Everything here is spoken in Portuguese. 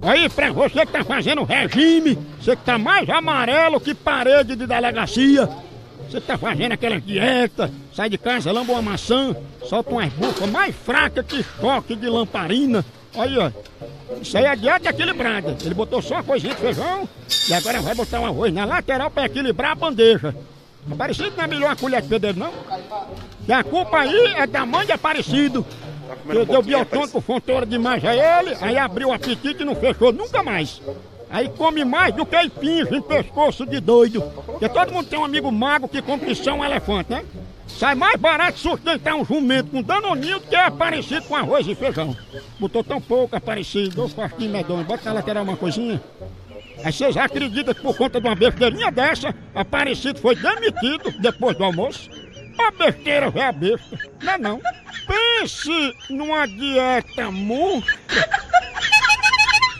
Aí, pra você que tá fazendo regime, você que tá mais amarelo que parede de delegacia, você que tá fazendo aquela dieta, sai de casa, lamba uma maçã, solta umas bufas mais fracas que choque de lamparina. Aí, ó. Isso aí é dieta equilibrada. Ele botou só uma coisinha de feijão e agora vai botar um arroz na lateral pra equilibrar a bandeja. Aparecido não é melhor uma colher de pedreiro, não? E a culpa aí é da mãe de Aparecido. Que deu biotônico fonteira demais a ele, aí abriu o apetite e não fechou nunca mais. Aí come mais do que espinhos em pescoço de doido. Porque todo mundo tem um amigo mago que come só um elefante, né? Sai mais barato sustentar um jumento com danoninho do que aparecido com arroz e feijão. Botou tão pouco aparecido, dois quartinhos medonhos, bota na lateral uma coisinha. Aí vocês acreditam que por conta de uma besteirinha dessa, Aparecido foi demitido depois do almoço? A besteira é a besta, não é não? Pense numa dieta monstra